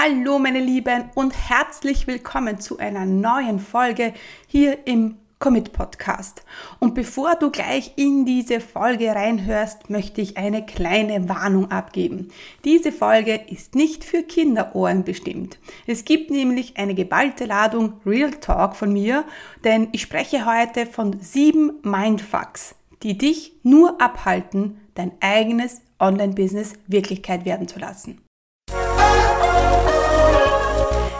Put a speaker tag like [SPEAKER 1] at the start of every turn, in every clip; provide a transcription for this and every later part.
[SPEAKER 1] Hallo meine Lieben und herzlich willkommen zu einer neuen Folge hier im Commit Podcast. Und bevor du gleich in diese Folge reinhörst, möchte ich eine kleine Warnung abgeben. Diese Folge ist nicht für Kinderohren bestimmt. Es gibt nämlich eine geballte Ladung Real Talk von mir, denn ich spreche heute von sieben Mindfucks, die dich nur abhalten, dein eigenes Online-Business Wirklichkeit werden zu lassen.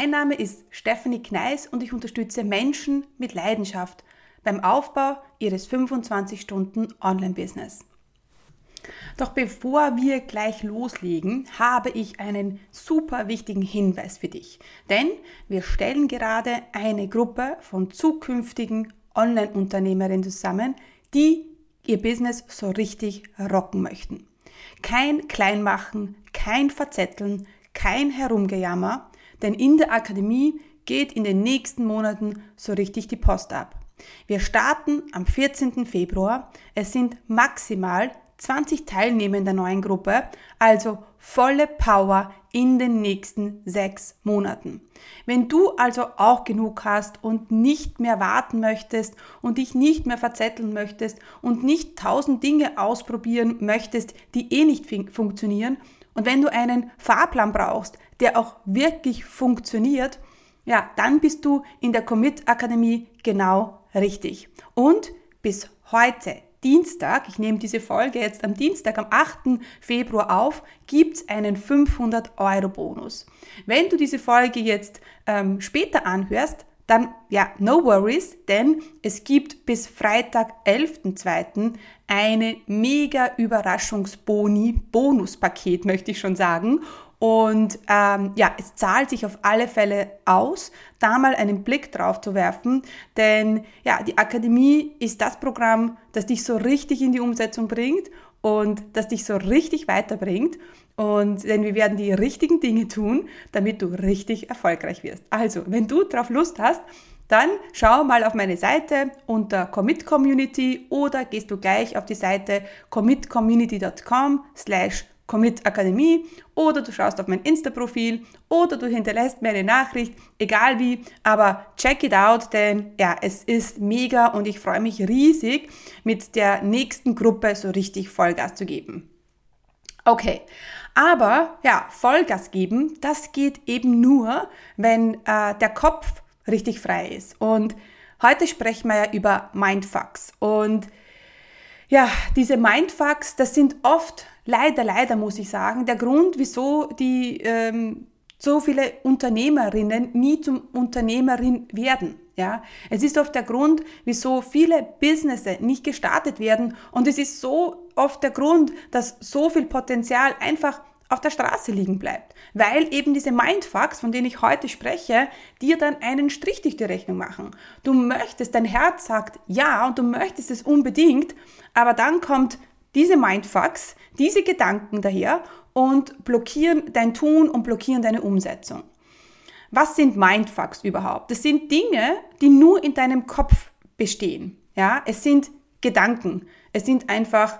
[SPEAKER 1] Mein Name ist Stephanie Kneis und ich unterstütze Menschen mit Leidenschaft beim Aufbau ihres 25 Stunden Online-Business. Doch bevor wir gleich loslegen, habe ich einen super wichtigen Hinweis für dich. Denn wir stellen gerade eine Gruppe von zukünftigen Online-Unternehmerinnen zusammen, die ihr Business so richtig rocken möchten. Kein Kleinmachen, kein Verzetteln, kein Herumgejammer, denn in der Akademie geht in den nächsten Monaten so richtig die Post ab. Wir starten am 14. Februar. Es sind maximal 20 Teilnehmer in der neuen Gruppe, also volle Power in den nächsten sechs Monaten. Wenn du also auch genug hast und nicht mehr warten möchtest und dich nicht mehr verzetteln möchtest und nicht tausend Dinge ausprobieren möchtest, die eh nicht funktionieren, und wenn du einen Fahrplan brauchst, der auch wirklich funktioniert, ja, dann bist du in der Commit Akademie genau richtig. Und bis heute, Dienstag, ich nehme diese Folge jetzt am Dienstag, am 8. Februar auf, gibt es einen 500 Euro Bonus. Wenn du diese Folge jetzt ähm, später anhörst, dann ja, no worries, denn es gibt bis Freitag, 11.02. eine mega Überraschungsboni, Bonuspaket möchte ich schon sagen. Und ähm, ja, es zahlt sich auf alle Fälle aus, da mal einen Blick drauf zu werfen, denn ja, die Akademie ist das Programm, das dich so richtig in die Umsetzung bringt und das dich so richtig weiterbringt. Und denn wir werden die richtigen Dinge tun, damit du richtig erfolgreich wirst. Also, wenn du drauf Lust hast, dann schau mal auf meine Seite unter Commit Community oder gehst du gleich auf die Seite commitcommunity.com slash Commit Akademie oder du schaust auf mein Insta-Profil oder du hinterlässt mir eine Nachricht, egal wie, aber check it out, denn ja, es ist mega und ich freue mich riesig, mit der nächsten Gruppe so richtig Vollgas zu geben. Okay, aber ja, Vollgas geben, das geht eben nur, wenn äh, der Kopf richtig frei ist. Und heute sprechen wir ja über Mindfucks und ja, diese Mindfucks, das sind oft, leider, leider muss ich sagen, der Grund, wieso die ähm, so viele Unternehmerinnen nie zum Unternehmerin werden. Ja, es ist oft der Grund, wieso viele Businesses nicht gestartet werden und es ist so oft der Grund, dass so viel Potenzial einfach auf der Straße liegen bleibt, weil eben diese Mindfucks, von denen ich heute spreche, dir dann einen Strich durch die Rechnung machen. Du möchtest, dein Herz sagt ja und du möchtest es unbedingt, aber dann kommt diese Mindfucks, diese Gedanken daher und blockieren dein Tun und blockieren deine Umsetzung. Was sind Mindfucks überhaupt? Das sind Dinge, die nur in deinem Kopf bestehen. Ja, es sind Gedanken. Es sind einfach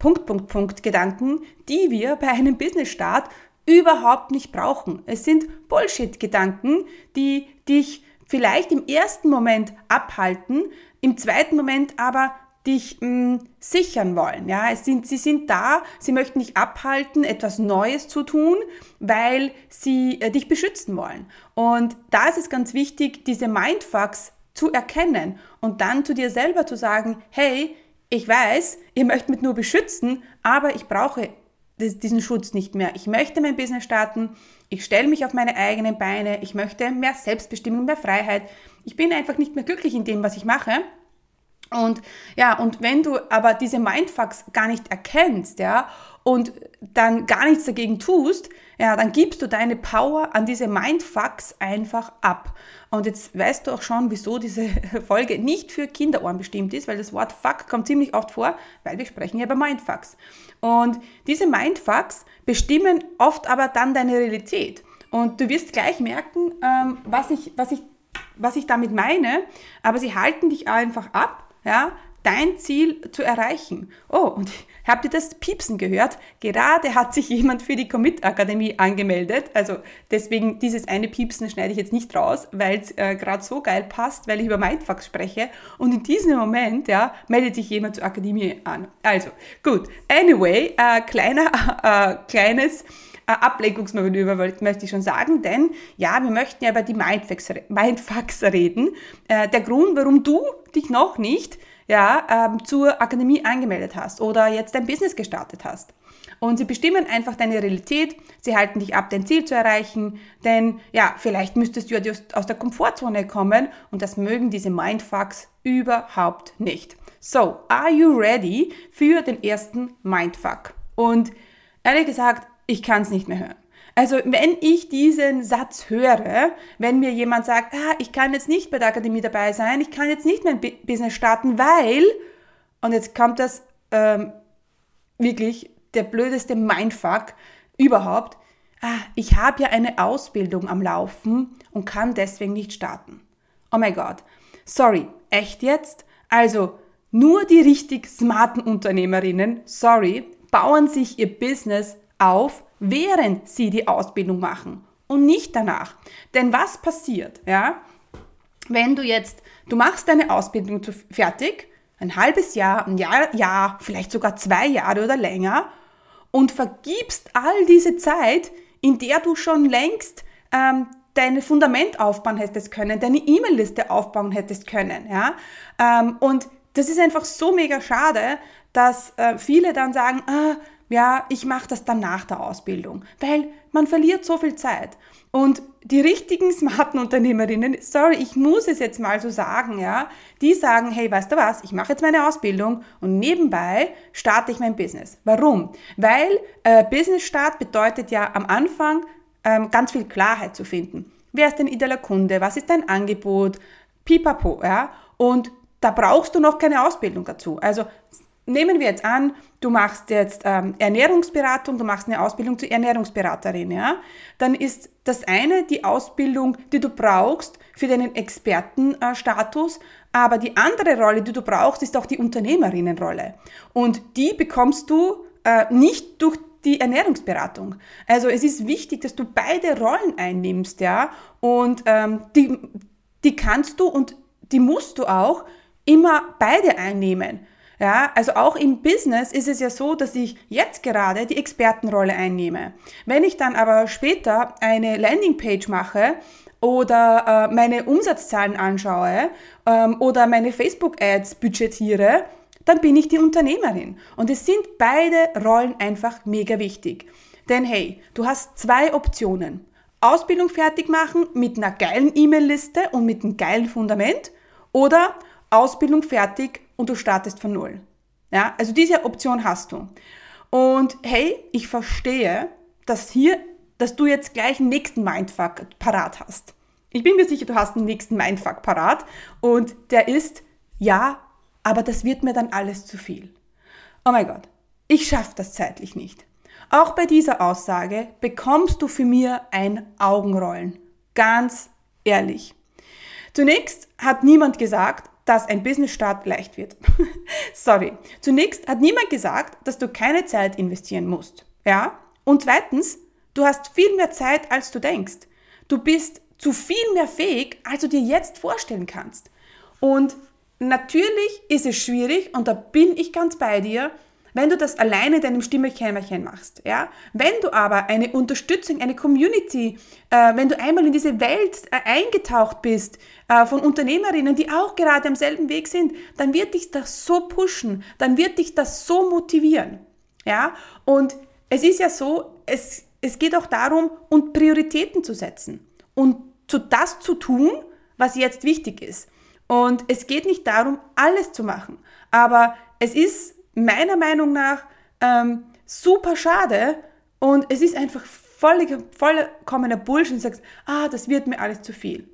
[SPEAKER 1] Punkt, Punkt, Punkt Gedanken, die wir bei einem Business-Start überhaupt nicht brauchen. Es sind Bullshit-Gedanken, die dich vielleicht im ersten Moment abhalten, im zweiten Moment aber dich mh, mm, sichern wollen. Ja, es sind, sie sind da, sie möchten dich abhalten, etwas Neues zu tun, weil sie äh, dich beschützen wollen. Und da ist es ganz wichtig, diese Mindfucks zu erkennen und dann zu dir selber zu sagen, hey, ich weiß, ihr möchtet mich nur beschützen, aber ich brauche diesen Schutz nicht mehr. Ich möchte mein Business starten, ich stelle mich auf meine eigenen Beine, ich möchte mehr Selbstbestimmung, mehr Freiheit. Ich bin einfach nicht mehr glücklich in dem, was ich mache. Und ja, und wenn du aber diese Mindfucks gar nicht erkennst, ja, und dann gar nichts dagegen tust, ja, dann gibst du deine Power an diese Mindfucks einfach ab. Und jetzt weißt du auch schon, wieso diese Folge nicht für Kinderohren bestimmt ist, weil das Wort Fuck kommt ziemlich oft vor, weil wir sprechen ja über Mindfucks. Und diese Mindfucks bestimmen oft aber dann deine Realität. Und du wirst gleich merken, ähm, was, ich, was, ich, was ich damit meine, aber sie halten dich einfach ab, ja, dein Ziel zu erreichen. Oh, und habt ihr das Piepsen gehört? Gerade hat sich jemand für die Commit Akademie angemeldet. Also deswegen dieses eine Piepsen schneide ich jetzt nicht raus, weil es äh, gerade so geil passt, weil ich über Mindfucks spreche. Und in diesem Moment, ja, meldet sich jemand zur Akademie an. Also, gut. Anyway, äh, kleiner, äh, kleines äh, Ablenkungsmanöver, möchte ich schon sagen, denn ja, wir möchten ja über die Mindfucks, reden. Äh, der Grund, warum du dich noch nicht ja, ähm, zur Akademie angemeldet hast oder jetzt dein Business gestartet hast. Und sie bestimmen einfach deine Realität, sie halten dich ab, dein Ziel zu erreichen, denn ja, vielleicht müsstest du ja aus der Komfortzone kommen und das mögen diese Mindfucks überhaupt nicht. So, are you ready für den ersten Mindfuck? Und ehrlich gesagt, ich kann es nicht mehr hören. Also wenn ich diesen Satz höre, wenn mir jemand sagt, ah, ich kann jetzt nicht bei der Akademie dabei sein, ich kann jetzt nicht mein Business starten, weil, und jetzt kommt das ähm, wirklich der blödeste Mindfuck überhaupt, ah, ich habe ja eine Ausbildung am Laufen und kann deswegen nicht starten. Oh mein Gott, sorry, echt jetzt? Also nur die richtig smarten Unternehmerinnen, sorry, bauen sich ihr Business auf, während sie die Ausbildung machen und nicht danach. Denn was passiert, ja, wenn du jetzt, du machst deine Ausbildung fertig, ein halbes Jahr, ein Jahr, Jahr, vielleicht sogar zwei Jahre oder länger und vergibst all diese Zeit, in der du schon längst ähm, dein Fundament aufbauen hättest können, deine E-Mail-Liste aufbauen hättest können, ja, ähm, und das ist einfach so mega schade, dass äh, viele dann sagen, ah, ja, ich mache das dann nach der Ausbildung, weil man verliert so viel Zeit. Und die richtigen smarten Unternehmerinnen, sorry, ich muss es jetzt mal so sagen, ja, die sagen, hey, weißt du was, ich mache jetzt meine Ausbildung und nebenbei starte ich mein Business. Warum? Weil äh, Business Start bedeutet ja am Anfang ähm, ganz viel Klarheit zu finden. Wer ist dein idealer Kunde? Was ist dein Angebot? Pipapo, ja. Und da brauchst du noch keine Ausbildung dazu. Also nehmen wir jetzt an, du machst jetzt ähm, Ernährungsberatung, du machst eine Ausbildung zur Ernährungsberaterin, ja, dann ist das eine die Ausbildung, die du brauchst für deinen Expertenstatus, aber die andere Rolle, die du brauchst, ist auch die Unternehmerinnenrolle. Und die bekommst du äh, nicht durch die Ernährungsberatung. Also es ist wichtig, dass du beide Rollen einnimmst, ja, und ähm, die, die kannst du und die musst du auch immer beide einnehmen. Ja, also auch im Business ist es ja so, dass ich jetzt gerade die Expertenrolle einnehme. Wenn ich dann aber später eine Landingpage mache oder äh, meine Umsatzzahlen anschaue ähm, oder meine Facebook-Ads budgetiere, dann bin ich die Unternehmerin. Und es sind beide Rollen einfach mega wichtig. Denn hey, du hast zwei Optionen. Ausbildung fertig machen mit einer geilen E-Mail-Liste und mit einem geilen Fundament oder Ausbildung fertig und du startest von Null. Ja, also diese Option hast du. Und hey, ich verstehe, dass hier, dass du jetzt gleich einen nächsten Mindfuck parat hast. Ich bin mir sicher, du hast einen nächsten Mindfuck parat und der ist, ja, aber das wird mir dann alles zu viel. Oh mein Gott, ich schaffe das zeitlich nicht. Auch bei dieser Aussage bekommst du für mir ein Augenrollen. Ganz ehrlich. Zunächst hat niemand gesagt, dass ein Business-Start leicht wird. Sorry. Zunächst hat niemand gesagt, dass du keine Zeit investieren musst. Ja? Und zweitens, du hast viel mehr Zeit, als du denkst. Du bist zu viel mehr fähig, als du dir jetzt vorstellen kannst. Und natürlich ist es schwierig, und da bin ich ganz bei dir, wenn du das alleine deinem Stimmekämmerchen machst, ja, wenn du aber eine Unterstützung, eine Community, äh, wenn du einmal in diese Welt äh, eingetaucht bist äh, von Unternehmerinnen, die auch gerade am selben Weg sind, dann wird dich das so pushen, dann wird dich das so motivieren, ja. Und es ist ja so, es, es geht auch darum, und Prioritäten zu setzen und zu das zu tun, was jetzt wichtig ist. Und es geht nicht darum, alles zu machen, aber es ist meiner Meinung nach ähm, super schade und es ist einfach vollkommener Bullshit und sagst, ah, das wird mir alles zu viel.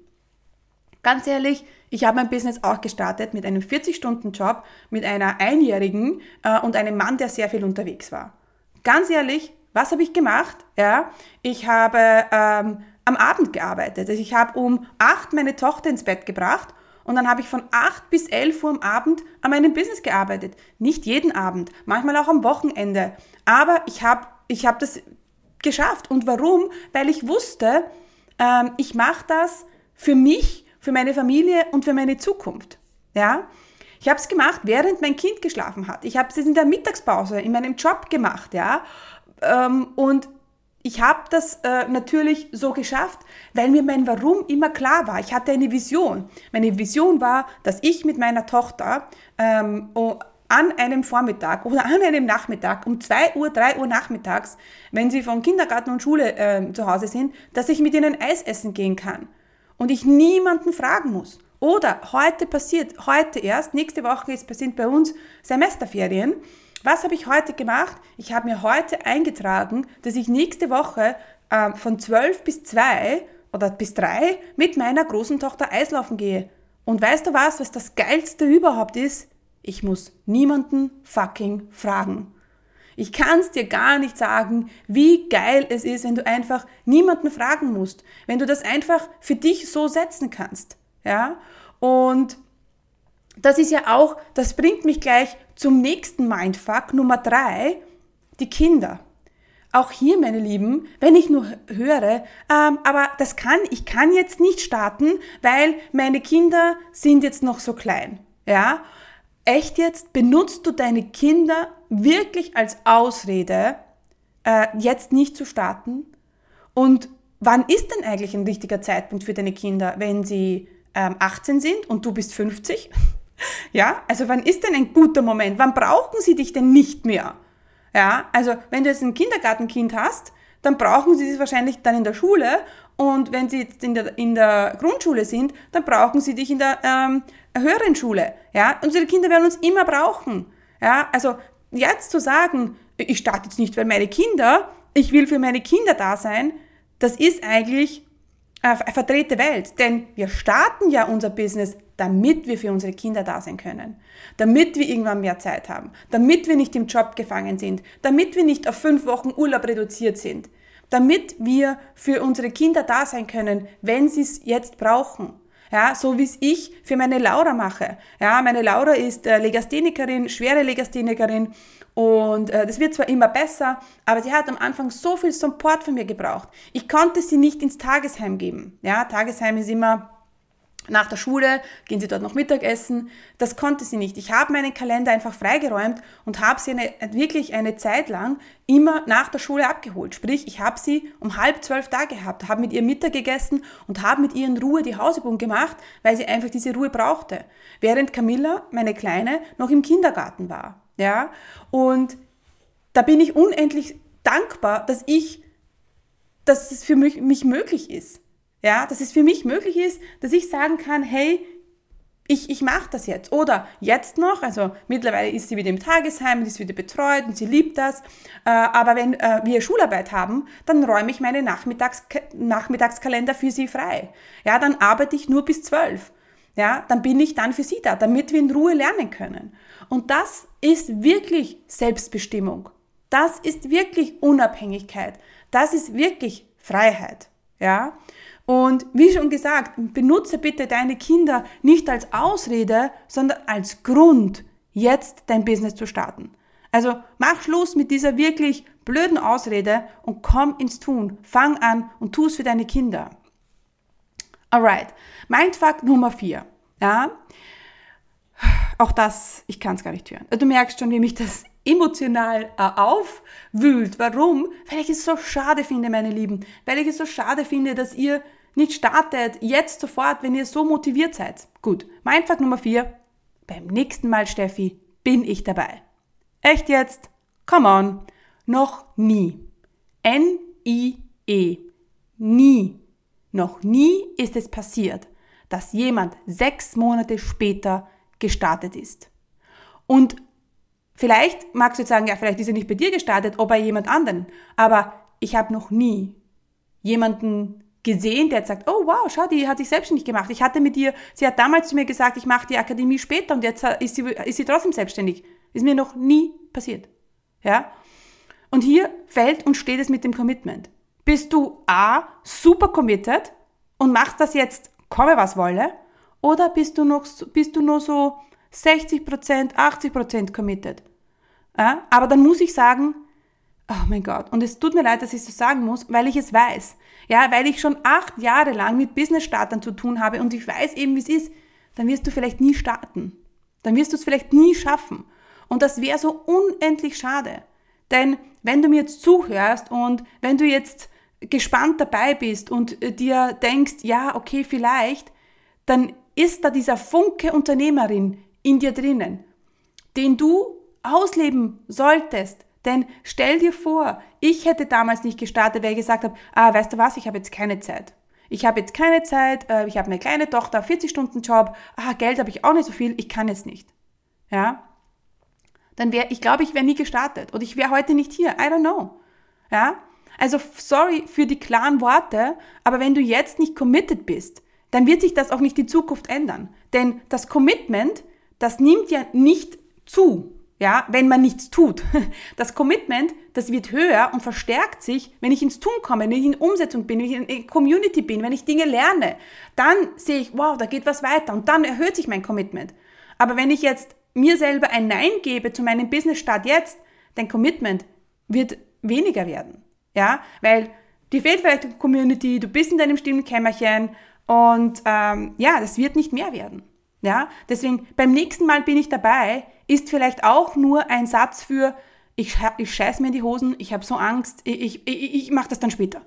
[SPEAKER 1] Ganz ehrlich, ich habe mein Business auch gestartet mit einem 40-Stunden-Job, mit einer Einjährigen äh, und einem Mann, der sehr viel unterwegs war. Ganz ehrlich, was habe ich gemacht? Ja, ich habe ähm, am Abend gearbeitet. Also ich habe um acht meine Tochter ins Bett gebracht und dann habe ich von acht bis elf Uhr am Abend an meinem Business gearbeitet. Nicht jeden Abend, manchmal auch am Wochenende. Aber ich habe ich hab das geschafft. Und warum? Weil ich wusste, ähm, ich mache das für mich, für meine Familie und für meine Zukunft. Ja? Ich habe es gemacht, während mein Kind geschlafen hat. Ich habe es in der Mittagspause in meinem Job gemacht, ja. Ähm, und ich habe das äh, natürlich so geschafft, weil mir mein Warum immer klar war. Ich hatte eine Vision. Meine Vision war, dass ich mit meiner Tochter ähm, an einem Vormittag oder an einem Nachmittag um 2 Uhr, 3 Uhr nachmittags, wenn sie von Kindergarten und Schule äh, zu Hause sind, dass ich mit ihnen Eis essen gehen kann und ich niemanden fragen muss. Oder heute passiert, heute erst, nächste Woche sind bei uns Semesterferien. Was habe ich heute gemacht? Ich habe mir heute eingetragen, dass ich nächste Woche äh, von 12 bis 2 oder bis 3 mit meiner großen Tochter Eislaufen gehe. Und weißt du was, was das Geilste überhaupt ist? Ich muss niemanden fucking fragen. Ich kann es dir gar nicht sagen, wie geil es ist, wenn du einfach niemanden fragen musst, wenn du das einfach für dich so setzen kannst. Ja? Und das ist ja auch, das bringt mich gleich zum nächsten Mindfuck, Nummer drei, die Kinder. Auch hier, meine Lieben, wenn ich nur höre, ähm, aber das kann, ich kann jetzt nicht starten, weil meine Kinder sind jetzt noch so klein. Ja, echt jetzt, benutzt du deine Kinder wirklich als Ausrede, äh, jetzt nicht zu starten? Und wann ist denn eigentlich ein richtiger Zeitpunkt für deine Kinder, wenn sie ähm, 18 sind und du bist 50? Ja, also wann ist denn ein guter Moment? Wann brauchen sie dich denn nicht mehr? Ja, also wenn du jetzt ein Kindergartenkind hast, dann brauchen sie es wahrscheinlich dann in der Schule und wenn sie jetzt in der, in der Grundschule sind, dann brauchen sie dich in der ähm, höheren Schule. Ja, unsere Kinder werden uns immer brauchen. Ja, also jetzt zu sagen, ich starte jetzt nicht für meine Kinder, ich will für meine Kinder da sein, das ist eigentlich eine verdrehte Welt. Denn wir starten ja unser Business, damit wir für unsere Kinder da sein können. Damit wir irgendwann mehr Zeit haben. Damit wir nicht im Job gefangen sind. Damit wir nicht auf fünf Wochen Urlaub reduziert sind damit wir für unsere Kinder da sein können, wenn sie es jetzt brauchen. Ja, so wie es ich für meine Laura mache. Ja, meine Laura ist äh, Legasthenikerin, schwere Legasthenikerin und äh, das wird zwar immer besser, aber sie hat am Anfang so viel Support von mir gebraucht. Ich konnte sie nicht ins Tagesheim geben. Ja, Tagesheim ist immer nach der Schule gehen sie dort noch Mittagessen. Das konnte sie nicht. Ich habe meinen Kalender einfach freigeräumt und habe sie eine, wirklich eine Zeit lang immer nach der Schule abgeholt. Sprich, ich habe sie um halb zwölf da gehabt, habe mit ihr Mittag gegessen und habe mit ihr in Ruhe die Hausübung gemacht, weil sie einfach diese Ruhe brauchte. Während Camilla, meine Kleine, noch im Kindergarten war. Ja, und da bin ich unendlich dankbar, dass ich, dass es für mich, mich möglich ist. Ja, dass es für mich möglich ist, dass ich sagen kann, hey, ich, ich mache das jetzt. Oder jetzt noch, also mittlerweile ist sie wieder im Tagesheim und ist wieder betreut und sie liebt das. Äh, aber wenn äh, wir Schularbeit haben, dann räume ich meine Nachmittags Nachmittagskalender für sie frei. Ja, dann arbeite ich nur bis zwölf. Ja, dann bin ich dann für sie da, damit wir in Ruhe lernen können. Und das ist wirklich Selbstbestimmung. Das ist wirklich Unabhängigkeit. Das ist wirklich Freiheit. Ja, und wie schon gesagt, benutze bitte deine Kinder nicht als Ausrede, sondern als Grund, jetzt dein Business zu starten. Also mach Schluss mit dieser wirklich blöden Ausrede und komm ins Tun. Fang an und tu es für deine Kinder. Alright, Mindfuck Nummer 4. Ja, auch das, ich kann es gar nicht hören. Du merkst schon, wie mich das emotional äh, aufwühlt. Warum? Weil ich es so schade finde, meine Lieben. Weil ich es so schade finde, dass ihr nicht startet, jetzt sofort, wenn ihr so motiviert seid. Gut, mein Fakt Nummer 4. Beim nächsten Mal, Steffi, bin ich dabei. Echt jetzt? Come on. Noch nie. N-I-E. Nie. Noch nie ist es passiert, dass jemand sechs Monate später gestartet ist. Und vielleicht magst du jetzt sagen, ja, vielleicht ist er nicht bei dir gestartet, oder bei jemand anderen. Aber ich habe noch nie jemanden gesehen, der jetzt sagt, oh wow, schau, die hat sich selbstständig gemacht. Ich hatte mit ihr, sie hat damals zu mir gesagt, ich mache die Akademie später und jetzt ist sie, ist sie trotzdem selbstständig. Ist mir noch nie passiert. Ja? Und hier fällt und steht es mit dem Commitment. Bist du A, super committed und machst das jetzt, komme was wolle, oder bist du noch, bist du nur so 60%, 80% committed? Ja? Aber dann muss ich sagen, oh mein Gott, und es tut mir leid, dass ich es so sagen muss, weil ich es weiß. Ja, weil ich schon acht Jahre lang mit Business-Startern zu tun habe und ich weiß eben, wie es ist, dann wirst du vielleicht nie starten. Dann wirst du es vielleicht nie schaffen. Und das wäre so unendlich schade. Denn wenn du mir jetzt zuhörst und wenn du jetzt gespannt dabei bist und äh, dir denkst, ja, okay, vielleicht, dann ist da dieser Funke Unternehmerin in dir drinnen, den du ausleben solltest, denn stell dir vor, ich hätte damals nicht gestartet, weil ich gesagt habe, ah, weißt du was, ich habe jetzt keine Zeit. Ich habe jetzt keine Zeit, äh, ich habe eine kleine Tochter, 40 Stunden Job, ah, Geld habe ich auch nicht so viel, ich kann jetzt nicht. Ja? Dann wäre, ich glaube, ich wäre nie gestartet oder ich wäre heute nicht hier. I don't know. Ja? Also sorry für die klaren Worte, aber wenn du jetzt nicht committed bist, dann wird sich das auch nicht in Zukunft ändern. Denn das Commitment, das nimmt ja nicht zu ja, wenn man nichts tut. Das Commitment, das wird höher und verstärkt sich, wenn ich ins Tun komme, wenn ich in Umsetzung bin, wenn ich in Community bin, wenn ich Dinge lerne. Dann sehe ich, wow, da geht was weiter und dann erhöht sich mein Commitment. Aber wenn ich jetzt mir selber ein Nein gebe zu meinem Business-Start jetzt, dein Commitment wird weniger werden. Ja, weil dir fehlt vielleicht die Community, du bist in deinem stillen Kämmerchen und ähm, ja, das wird nicht mehr werden. Ja, deswegen beim nächsten Mal bin ich dabei, ist vielleicht auch nur ein Satz für, ich, ich scheiß mir in die Hosen, ich habe so Angst, ich, ich, ich mache das dann später.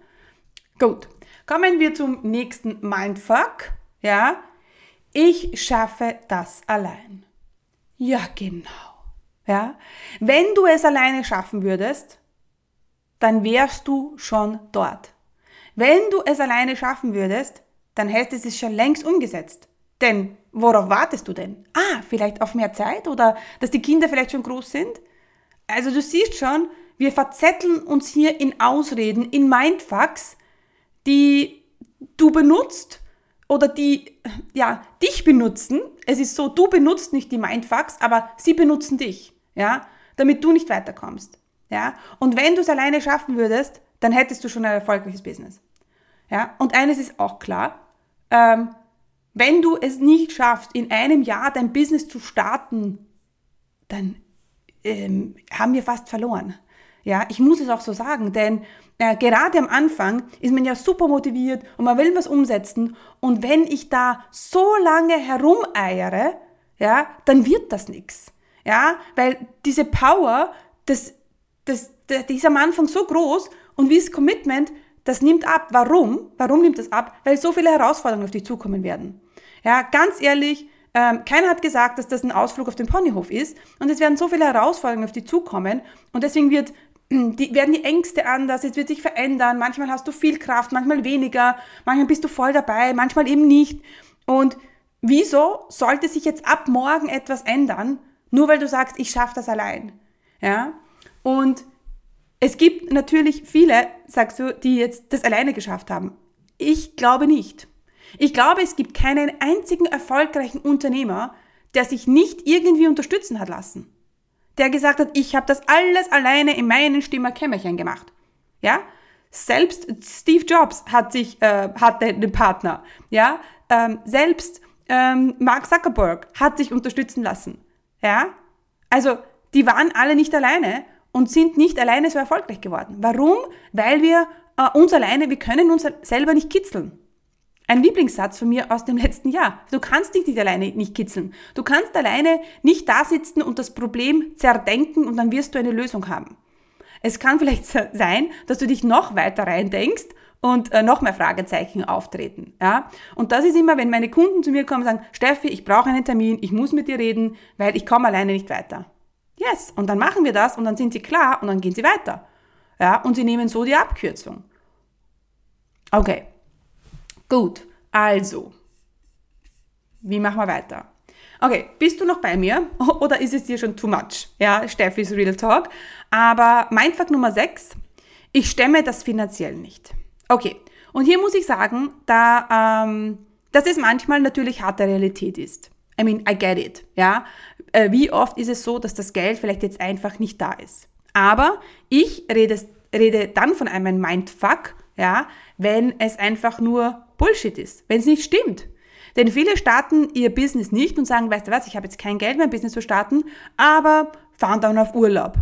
[SPEAKER 1] Gut, kommen wir zum nächsten Mindfuck. Ja, ich schaffe das allein. Ja, genau. Ja, wenn du es alleine schaffen würdest, dann wärst du schon dort. Wenn du es alleine schaffen würdest, dann hättest du es schon längst umgesetzt. Denn worauf wartest du denn? Ah, vielleicht auf mehr Zeit oder dass die Kinder vielleicht schon groß sind? Also du siehst schon, wir verzetteln uns hier in Ausreden, in Mindfucks, die du benutzt oder die ja dich benutzen. Es ist so, du benutzt nicht die Mindfucks, aber sie benutzen dich, ja, damit du nicht weiterkommst, ja. Und wenn du es alleine schaffen würdest, dann hättest du schon ein erfolgreiches Business, ja. Und eines ist auch klar: ähm, wenn du es nicht schaffst, in einem Jahr dein Business zu starten, dann ähm, haben wir fast verloren. Ja, ich muss es auch so sagen, denn äh, gerade am Anfang ist man ja super motiviert und man will was umsetzen. Und wenn ich da so lange herumeiere, ja, dann wird das nichts. Ja, weil diese Power, das, das, das, die ist am Anfang so groß und wie das Commitment, das nimmt ab. Warum? Warum nimmt das ab? Weil so viele Herausforderungen auf dich zukommen werden. Ja, ganz ehrlich, ähm, keiner hat gesagt, dass das ein Ausflug auf den Ponyhof ist. Und es werden so viele Herausforderungen auf dich zukommen. Und deswegen wird, die, werden die Ängste anders, es wird sich verändern. Manchmal hast du viel Kraft, manchmal weniger. Manchmal bist du voll dabei, manchmal eben nicht. Und wieso sollte sich jetzt ab morgen etwas ändern, nur weil du sagst, ich schaffe das allein? Ja? Und es gibt natürlich viele, sagst du, die jetzt das alleine geschafft haben. Ich glaube nicht. Ich glaube, es gibt keinen einzigen erfolgreichen Unternehmer, der sich nicht irgendwie unterstützen hat lassen. Der gesagt hat, ich habe das alles alleine in meinen Stimmerkämmerchen gemacht. Ja? Selbst Steve Jobs hat sich, äh, hatte einen Partner. Ja? Ähm, selbst ähm, Mark Zuckerberg hat sich unterstützen lassen. Ja? Also, die waren alle nicht alleine und sind nicht alleine so erfolgreich geworden. Warum? Weil wir äh, uns alleine, wir können uns selber nicht kitzeln. Ein Lieblingssatz von mir aus dem letzten Jahr. Du kannst dich nicht alleine nicht kitzeln. Du kannst alleine nicht da sitzen und das Problem zerdenken und dann wirst du eine Lösung haben. Es kann vielleicht sein, dass du dich noch weiter rein denkst und äh, noch mehr Fragezeichen auftreten. Ja? Und das ist immer, wenn meine Kunden zu mir kommen und sagen, Steffi, ich brauche einen Termin, ich muss mit dir reden, weil ich komme alleine nicht weiter. Yes, und dann machen wir das und dann sind sie klar und dann gehen sie weiter. Ja, und sie nehmen so die Abkürzung. Okay, Gut, also, wie machen wir weiter? Okay, bist du noch bei mir oder ist es dir schon too much? Ja, Steffi's Real Talk. Aber Mindfuck Nummer 6 ich stemme das finanziell nicht. Okay, und hier muss ich sagen, da, ähm, dass es manchmal natürlich harte Realität ist. I mean, I get it, ja. Äh, wie oft ist es so, dass das Geld vielleicht jetzt einfach nicht da ist? Aber ich rede, rede dann von einem Mindfuck, ja, wenn es einfach nur Bullshit ist, wenn es nicht stimmt. Denn viele starten ihr Business nicht und sagen, weißt du was, ich habe jetzt kein Geld, mein Business zu starten, aber fahren dann auf Urlaub.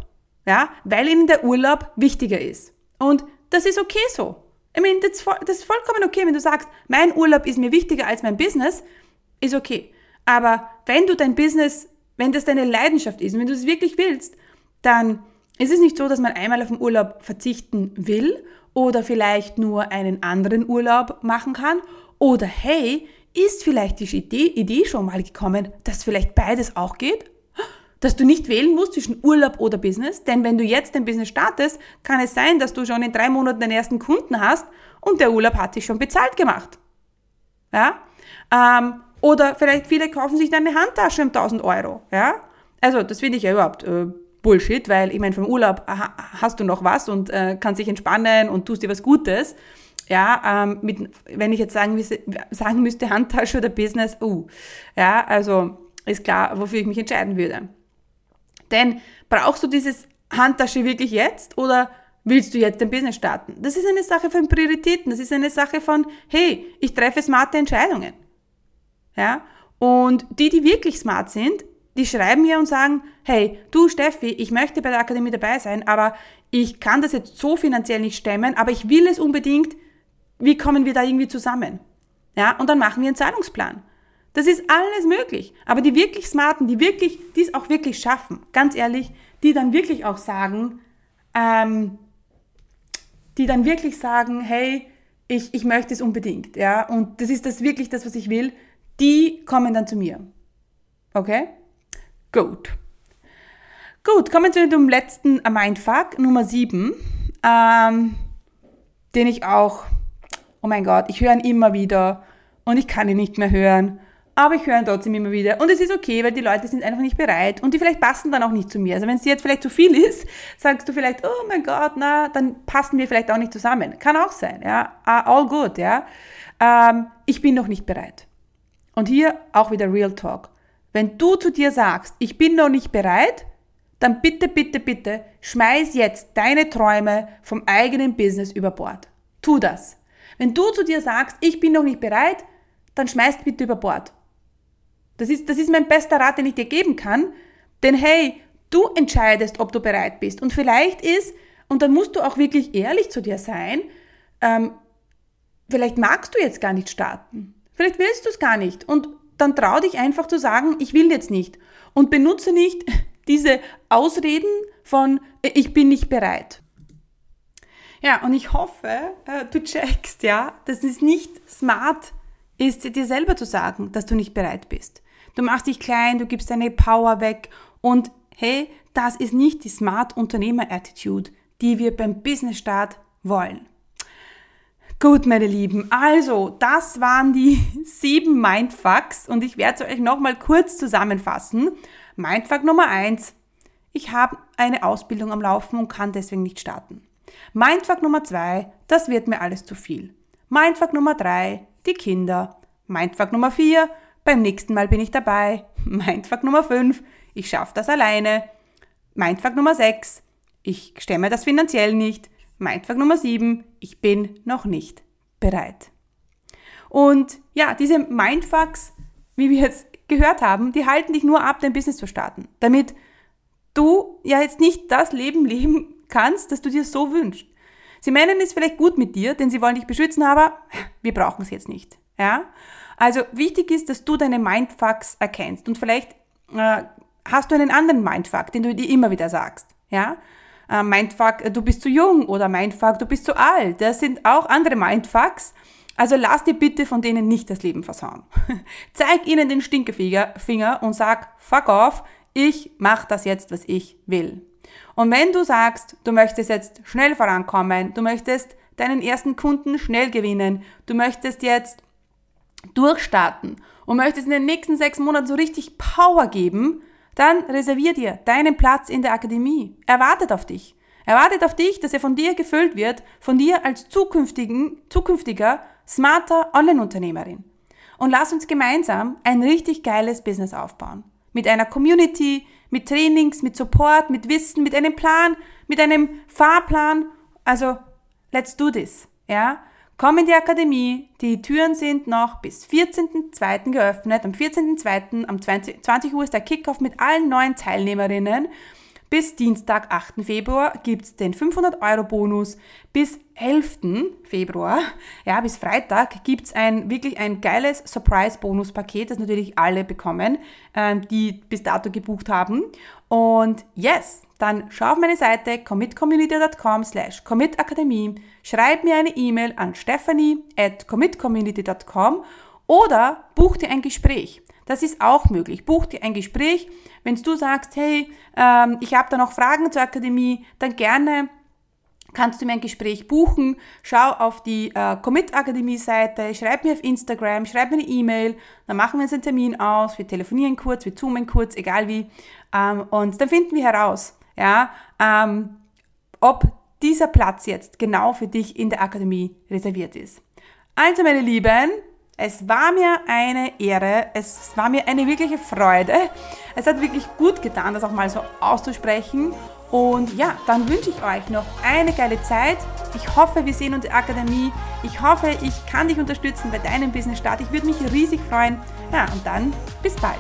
[SPEAKER 1] Ja, weil ihnen der Urlaub wichtiger ist. Und das ist okay so. Ich meine, das, das ist vollkommen okay, wenn du sagst, mein Urlaub ist mir wichtiger als mein Business, ist okay. Aber wenn du dein Business, wenn das deine Leidenschaft ist, wenn du es wirklich willst, dann ist es nicht so, dass man einmal auf den Urlaub verzichten will oder vielleicht nur einen anderen Urlaub machen kann oder hey, ist vielleicht die Idee, schon mal gekommen, dass vielleicht beides auch geht? Dass du nicht wählen musst zwischen Urlaub oder Business, denn wenn du jetzt dein Business startest, kann es sein, dass du schon in drei Monaten den ersten Kunden hast und der Urlaub hat sich schon bezahlt gemacht. Ja? Ähm, oder vielleicht viele kaufen sich dann eine Handtasche um 1000 Euro. Ja? Also das finde ich ja überhaupt äh, Bullshit, weil ich meine, vom Urlaub hast du noch was und äh, kannst dich entspannen und tust dir was Gutes. Ja, ähm, mit, wenn ich jetzt sagen, sagen müsste, Handtasche oder Business, uh, ja, also ist klar, wofür ich mich entscheiden würde. Denn brauchst du dieses Handtasche wirklich jetzt oder willst du jetzt ein Business starten? Das ist eine Sache von Prioritäten, das ist eine Sache von, hey, ich treffe smarte Entscheidungen. Ja, und die, die wirklich smart sind, die schreiben mir und sagen, hey, du Steffi, ich möchte bei der Akademie dabei sein, aber ich kann das jetzt so finanziell nicht stemmen, aber ich will es unbedingt, wie kommen wir da irgendwie zusammen? Ja, und dann machen wir einen Zahlungsplan. Das ist alles möglich. Aber die wirklich Smarten, die wirklich, die es auch wirklich schaffen, ganz ehrlich, die dann wirklich auch sagen, ähm, die dann wirklich sagen, hey, ich, ich möchte es unbedingt, ja, und das ist das wirklich das, was ich will, die kommen dann zu mir. Okay? Gut. Gut, kommen wir zum letzten Mindfuck, Nummer 7, ähm, den ich auch oh mein Gott, ich höre ihn immer wieder und ich kann ihn nicht mehr hören. Aber ich höre ihn trotzdem immer wieder. Und es ist okay, weil die Leute sind einfach nicht bereit und die vielleicht passen dann auch nicht zu mir. Also wenn es jetzt vielleicht zu viel ist, sagst du vielleicht, oh mein Gott, na, dann passen wir vielleicht auch nicht zusammen. Kann auch sein, ja. Ah, all good, ja. Ähm, ich bin noch nicht bereit. Und hier auch wieder Real Talk. Wenn du zu dir sagst, ich bin noch nicht bereit, dann bitte, bitte, bitte schmeiß jetzt deine Träume vom eigenen Business über Bord. Tu das. Wenn du zu dir sagst, ich bin noch nicht bereit, dann schmeißt bitte über Bord. Das ist, das ist mein bester Rat, den ich dir geben kann. Denn hey, du entscheidest, ob du bereit bist. Und vielleicht ist, und dann musst du auch wirklich ehrlich zu dir sein, ähm, vielleicht magst du jetzt gar nicht starten. Vielleicht willst du es gar nicht. Und dann trau dich einfach zu sagen, ich will jetzt nicht. Und benutze nicht diese Ausreden von, ich bin nicht bereit. Ja, und ich hoffe, äh, du checkst, ja, dass es nicht smart ist, dir selber zu sagen, dass du nicht bereit bist. Du machst dich klein, du gibst deine Power weg und hey, das ist nicht die smart Unternehmer-Attitude, die wir beim Business-Start wollen. Gut, meine Lieben, also das waren die sieben Mindfucks und ich werde es euch nochmal kurz zusammenfassen. Mindfuck Nummer eins: Ich habe eine Ausbildung am Laufen und kann deswegen nicht starten. Mindfuck Nummer zwei, das wird mir alles zu viel. Mindfuck Nummer drei, die Kinder. Mindfuck Nummer vier, beim nächsten Mal bin ich dabei. Mindfuck Nummer fünf, ich schaffe das alleine. Mindfuck Nummer sechs, ich stemme das finanziell nicht. Mindfuck Nummer sieben, ich bin noch nicht bereit. Und ja, diese Mindfucks, wie wir jetzt gehört haben, die halten dich nur ab, dein Business zu starten. Damit du ja jetzt nicht das Leben leben kannst, das du dir so wünschst. Sie meinen es vielleicht gut mit dir, denn sie wollen dich beschützen, aber wir brauchen es jetzt nicht. Ja? Also wichtig ist, dass du deine Mindfucks erkennst und vielleicht äh, hast du einen anderen Mindfuck, den du dir immer wieder sagst. Ja? Äh, Mindfuck, du bist zu jung oder Mindfuck, du bist zu alt. Das sind auch andere Mindfucks. Also lass dir bitte von denen nicht das Leben versauen. Zeig ihnen den Stinkefinger und sag, fuck off, ich mach das jetzt, was ich will. Und wenn du sagst, du möchtest jetzt schnell vorankommen, du möchtest deinen ersten Kunden schnell gewinnen, du möchtest jetzt durchstarten und möchtest in den nächsten sechs Monaten so richtig Power geben, dann reservier dir deinen Platz in der Akademie. Er wartet auf dich. Er wartet auf dich, dass er von dir gefüllt wird, von dir als zukünftigen, zukünftiger, smarter Online-Unternehmerin. Und lass uns gemeinsam ein richtig geiles Business aufbauen. Mit einer Community, mit Trainings, mit Support, mit Wissen, mit einem Plan, mit einem Fahrplan. Also, let's do this. Ja? Komm in die Akademie. Die Türen sind noch bis 14.02. geöffnet. Am 14.02. um 20, 20 Uhr ist der Kickoff mit allen neuen Teilnehmerinnen. Bis Dienstag, 8. Februar gibt's den 500 Euro Bonus. Bis 11. Februar, ja, bis Freitag gibt's ein wirklich ein geiles Surprise-Bonus-Paket, das natürlich alle bekommen, ähm, die bis dato gebucht haben. Und yes, dann schau auf meine Seite commitcommunity.com slash commitakademie, schreib mir eine E-Mail an stephanie at commitcommunity.com oder buch dir ein Gespräch. Das ist auch möglich. Buch dir ein Gespräch. Wenn du sagst, hey, ähm, ich habe da noch Fragen zur Akademie, dann gerne kannst du mir ein Gespräch buchen. Schau auf die äh, Commit Akademie Seite, schreib mir auf Instagram, schreib mir eine E-Mail, dann machen wir uns einen Termin aus, wir telefonieren kurz, wir zoomen kurz, egal wie, ähm, und dann finden wir heraus, ja, ähm, ob dieser Platz jetzt genau für dich in der Akademie reserviert ist. Also meine Lieben, es war mir eine Ehre, es war mir eine wirkliche Freude. Es hat wirklich gut getan, das auch mal so auszusprechen. Und ja, dann wünsche ich euch noch eine geile Zeit. Ich hoffe, wir sehen uns in der Akademie. Ich hoffe, ich kann dich unterstützen bei deinem Business Start. Ich würde mich riesig freuen. Ja, und dann bis bald.